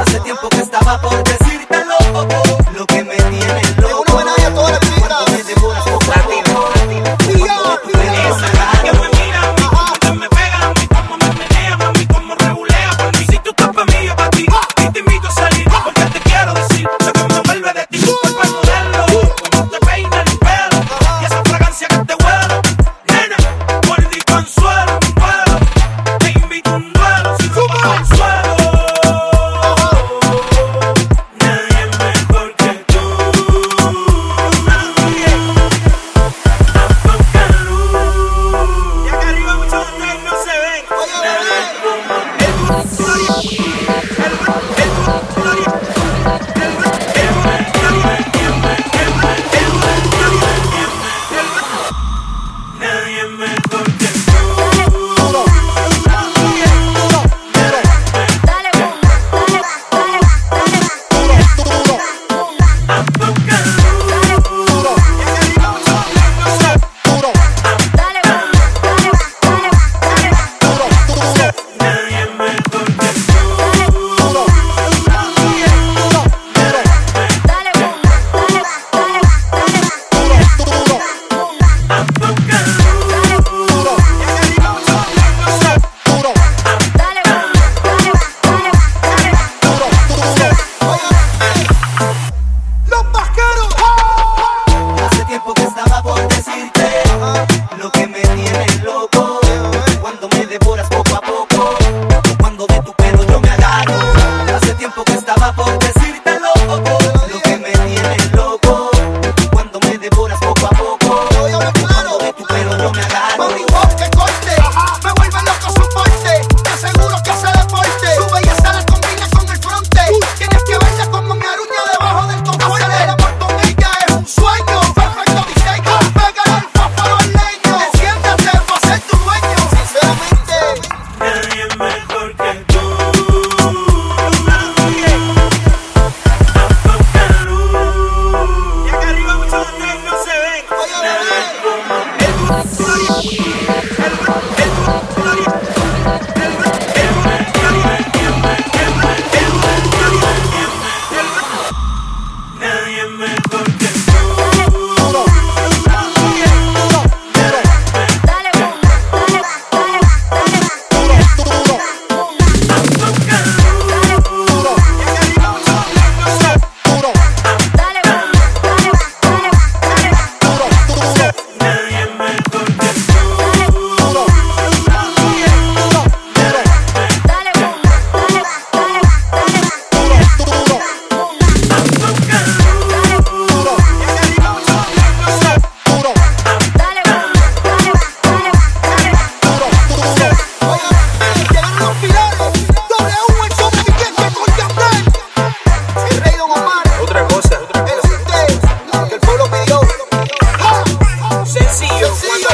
Hace tiempo que estaba por decírtelo. Bye.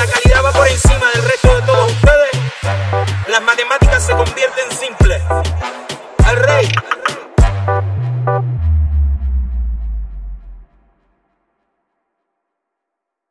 la.